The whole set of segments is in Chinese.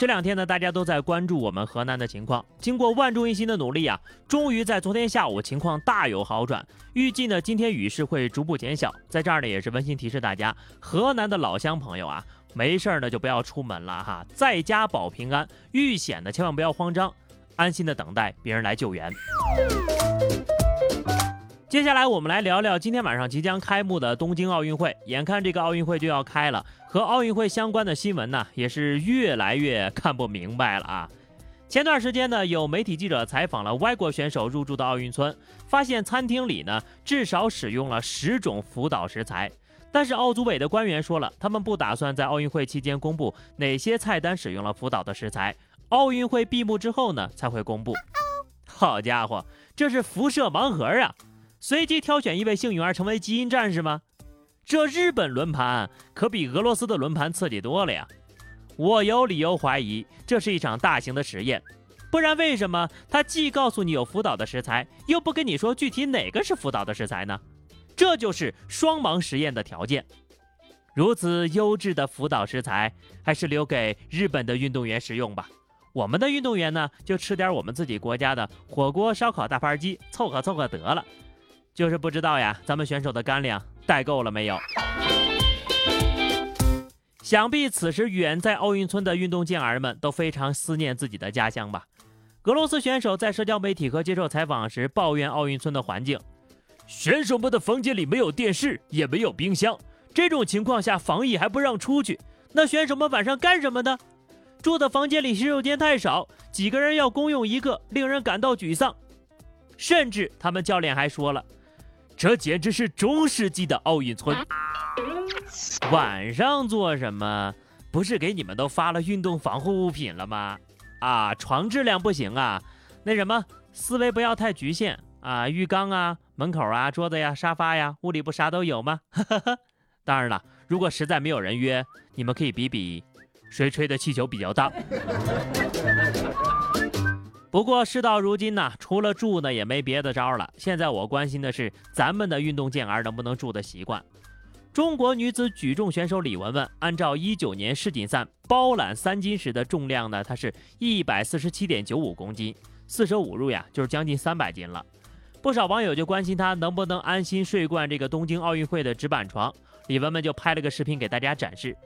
这两天呢，大家都在关注我们河南的情况。经过万众一心的努力啊，终于在昨天下午情况大有好转。预计呢，今天雨势会逐步减小。在这儿呢，也是温馨提示大家，河南的老乡朋友啊，没事儿呢就不要出门了哈，在家保平安，遇险的千万不要慌张，安心的等待别人来救援。接下来我们来聊聊今天晚上即将开幕的东京奥运会。眼看这个奥运会就要开了，和奥运会相关的新闻呢，也是越来越看不明白了啊。前段时间呢，有媒体记者采访了外国选手入住的奥运村，发现餐厅里呢至少使用了十种福岛食材。但是奥组委的官员说了，他们不打算在奥运会期间公布哪些菜单使用了福岛的食材，奥运会闭幕之后呢才会公布。好家伙，这是辐射盲盒啊！随机挑选一位幸运儿成为基因战士吗？这日本轮盘可比俄罗斯的轮盘刺激多了呀！我有理由怀疑这是一场大型的实验，不然为什么他既告诉你有福岛的食材，又不跟你说具体哪个是福岛的食材呢？这就是双盲实验的条件。如此优质的福岛食材，还是留给日本的运动员食用吧。我们的运动员呢，就吃点我们自己国家的火锅、烧烤、大盘鸡，凑合凑合得了。就是不知道呀，咱们选手的干粮带够了没有？想必此时远在奥运村的运动健儿们都非常思念自己的家乡吧。俄罗斯选手在社交媒体和接受采访时抱怨奥运村的环境：选手们的房间里没有电视，也没有冰箱，这种情况下防疫还不让出去，那选手们晚上干什么呢？住的房间里洗手间太少，几个人要共用一个，令人感到沮丧。甚至他们教练还说了。这简直是中世纪的奥运村。晚上做什么？不是给你们都发了运动防护物品了吗？啊，床质量不行啊。那什么，思维不要太局限啊。浴缸啊，门口啊，桌子呀，沙发呀，屋里不啥都有吗？当然了，如果实在没有人约，你们可以比比谁吹的气球比较大。不过事到如今呢，除了住呢，也没别的招了。现在我关心的是咱们的运动健儿能不能住的习惯。中国女子举重选手李雯雯，按照一九年世锦赛包揽三金时的重量呢，她是一百四十七点九五公斤，四舍五入呀，就是将近三百斤了。不少网友就关心她能不能安心睡惯这个东京奥运会的纸板床。李雯雯就拍了个视频给大家展示。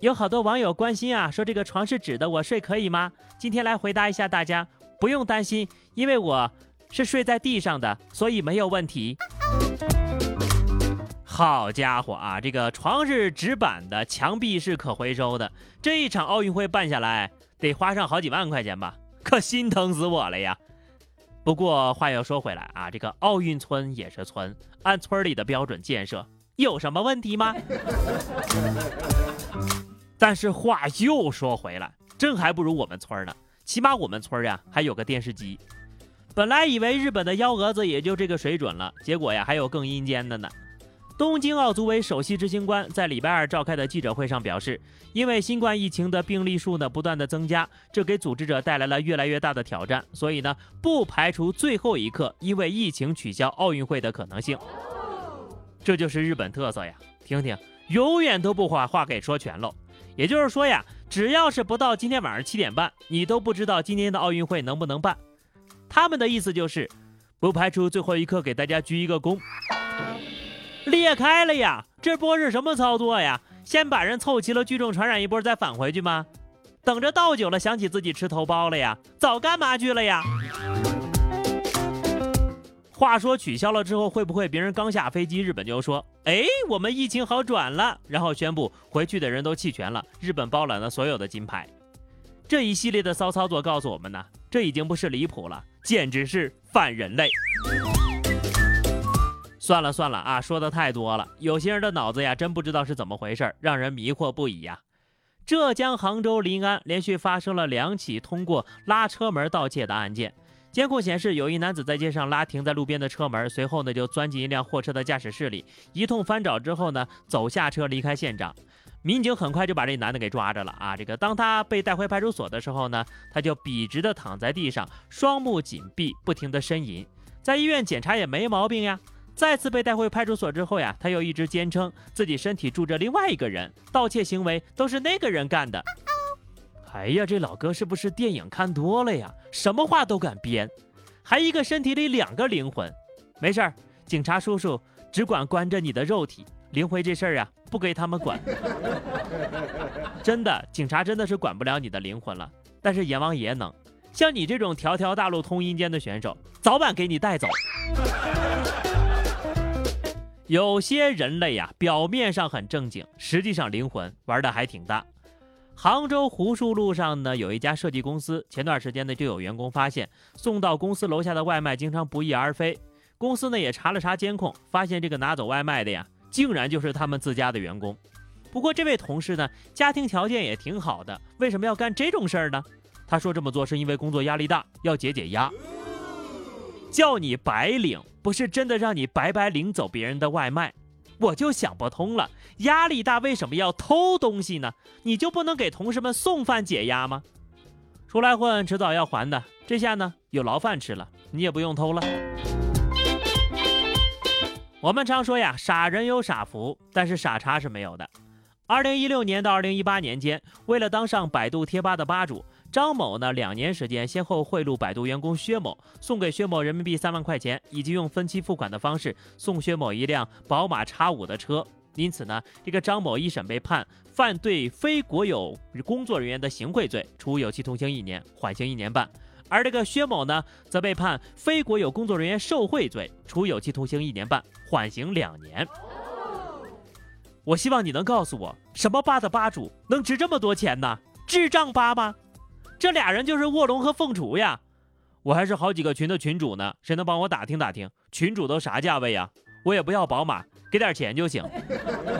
有好多网友关心啊，说这个床是纸的，我睡可以吗？今天来回答一下大家。不用担心，因为我是睡在地上的，所以没有问题。好家伙啊，这个床是纸板的，墙壁是可回收的，这一场奥运会办下来得花上好几万块钱吧？可心疼死我了呀！不过话又说回来啊，这个奥运村也是村，按村里的标准建设，有什么问题吗？但是话又说回来，真还不如我们村呢。起码我们村呀还有个电视机。本来以为日本的幺蛾子也就这个水准了，结果呀还有更阴间的呢。东京奥组委首席执行官在礼拜二召开的记者会上表示，因为新冠疫情的病例数呢不断的增加，这给组织者带来了越来越大的挑战，所以呢不排除最后一刻因为疫情取消奥运会的可能性。这就是日本特色呀，听听，永远都不把话给说全喽。也就是说呀。只要是不到今天晚上七点半，你都不知道今天的奥运会能不能办。他们的意思就是，不排除最后一刻给大家鞠一个躬。裂开了呀，这波是什么操作呀？先把人凑齐了聚众传染一波，再返回去吗？等着倒酒了，想起自己吃头孢了呀？早干嘛去了呀？话说取消了之后，会不会别人刚下飞机，日本就说：“哎，我们疫情好转了。”然后宣布回去的人都弃权了，日本包揽了所有的金牌。这一系列的骚操作告诉我们呢，这已经不是离谱了，简直是反人类。算了算了啊，说的太多了，有些人的脑子呀，真不知道是怎么回事，让人迷惑不已呀。浙江杭州临安连续发生了两起通过拉车门盗窃的案件。监控显示，有一男子在街上拉停在路边的车门，随后呢就钻进一辆货车的驾驶室里，一通翻找之后呢，走下车离开现场。民警很快就把这男的给抓着了啊！这个当他被带回派出所的时候呢，他就笔直的躺在地上，双目紧闭，不停的呻吟。在医院检查也没毛病呀。再次被带回派出所之后呀，他又一直坚称自己身体住着另外一个人，盗窃行为都是那个人干的。哎呀，这老哥是不是电影看多了呀？什么话都敢编，还一个身体里两个灵魂。没事儿，警察叔叔只管关着你的肉体，灵魂这事儿啊，不给他们管。真的，警察真的是管不了你的灵魂了，但是阎王爷能。像你这种条条大路通阴间的选手，早晚给你带走。有些人类呀，表面上很正经，实际上灵魂玩的还挺大。杭州湖墅路上呢，有一家设计公司。前段时间呢，就有员工发现送到公司楼下的外卖经常不翼而飞。公司呢也查了查监控，发现这个拿走外卖的呀，竟然就是他们自家的员工。不过这位同事呢，家庭条件也挺好的，为什么要干这种事儿呢？他说这么做是因为工作压力大，要解解压。叫你白领，不是真的让你白白领走别人的外卖。我就想不通了，压力大为什么要偷东西呢？你就不能给同事们送饭解压吗？出来混，迟早要还的。这下呢，有牢饭吃了，你也不用偷了。我们常说呀，傻人有傻福，但是傻叉是没有的。二零一六年到二零一八年间，为了当上百度贴吧的吧主。张某呢，两年时间先后贿赂百度员工薛某，送给薛某人民币三万块钱，以及用分期付款的方式送薛某一辆宝马 X 五的车。因此呢，这个张某一审被判犯对非国有工作人员的行贿罪，处有期徒刑一年，缓刑一年半；而这个薛某呢，则被判非国有工作人员受贿罪，处有期徒刑一年半，缓刑两年。我希望你能告诉我，什么吧的吧主能值这么多钱呢？智障吧吗？这俩人就是卧龙和凤雏呀，我还是好几个群的群主呢，谁能帮我打听打听，群主都啥价位呀？我也不要宝马，给点钱就行。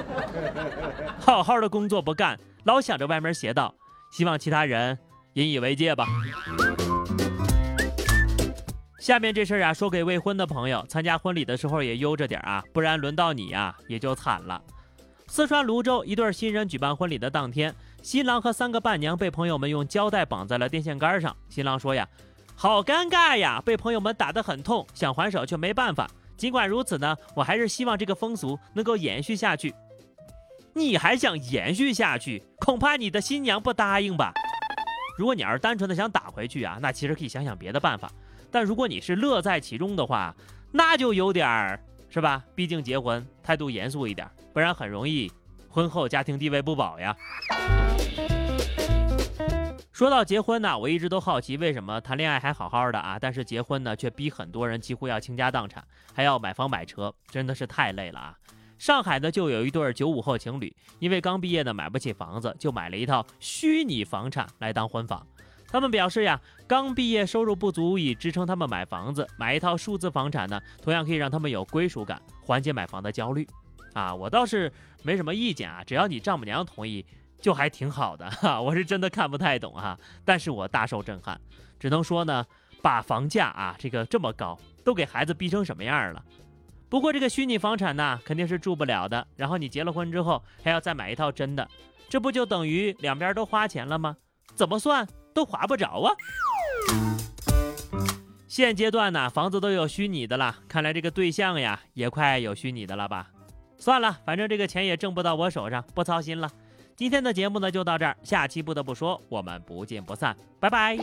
好好的工作不干，老想着歪门邪道，希望其他人引以为戒吧。下面这事儿啊，说给未婚的朋友，参加婚礼的时候也悠着点啊，不然轮到你呀，也就惨了。四川泸州一对新人举办婚礼的当天。新郎和三个伴娘被朋友们用胶带绑在了电线杆上。新郎说：“呀，好尴尬呀，被朋友们打得很痛，想还手却没办法。尽管如此呢，我还是希望这个风俗能够延续下去。你还想延续下去？恐怕你的新娘不答应吧。如果你要是单纯的想打回去啊，那其实可以想想别的办法。但如果你是乐在其中的话，那就有点儿是吧？毕竟结婚，态度严肃一点，不然很容易婚后家庭地位不保呀。”说到结婚呢，我一直都好奇，为什么谈恋爱还好好的啊，但是结婚呢却逼很多人几乎要倾家荡产，还要买房买车，真的是太累了啊！上海呢就有一对九五后情侣，因为刚毕业呢买不起房子，就买了一套虚拟房产来当婚房。他们表示呀，刚毕业收入不足以支撑他们买房子，买一套数字房产呢，同样可以让他们有归属感，缓解买房的焦虑。啊，我倒是没什么意见啊，只要你丈母娘同意。就还挺好的 哈，我是真的看不太懂哈，但是我大受震撼，只能说呢，把房价啊这个这么高，都给孩子逼成什么样了。不过这个虚拟房产呢，肯定是住不了的。然后你结了婚之后还要再买一套真的，这不就等于两边都花钱了吗？怎么算都划不着啊。现阶段呢，房子都有虚拟的了，看来这个对象呀也快有虚拟的了吧？算了，反正这个钱也挣不到我手上，不操心了。今天的节目呢就到这儿，下期不得不说，我们不见不散，拜拜。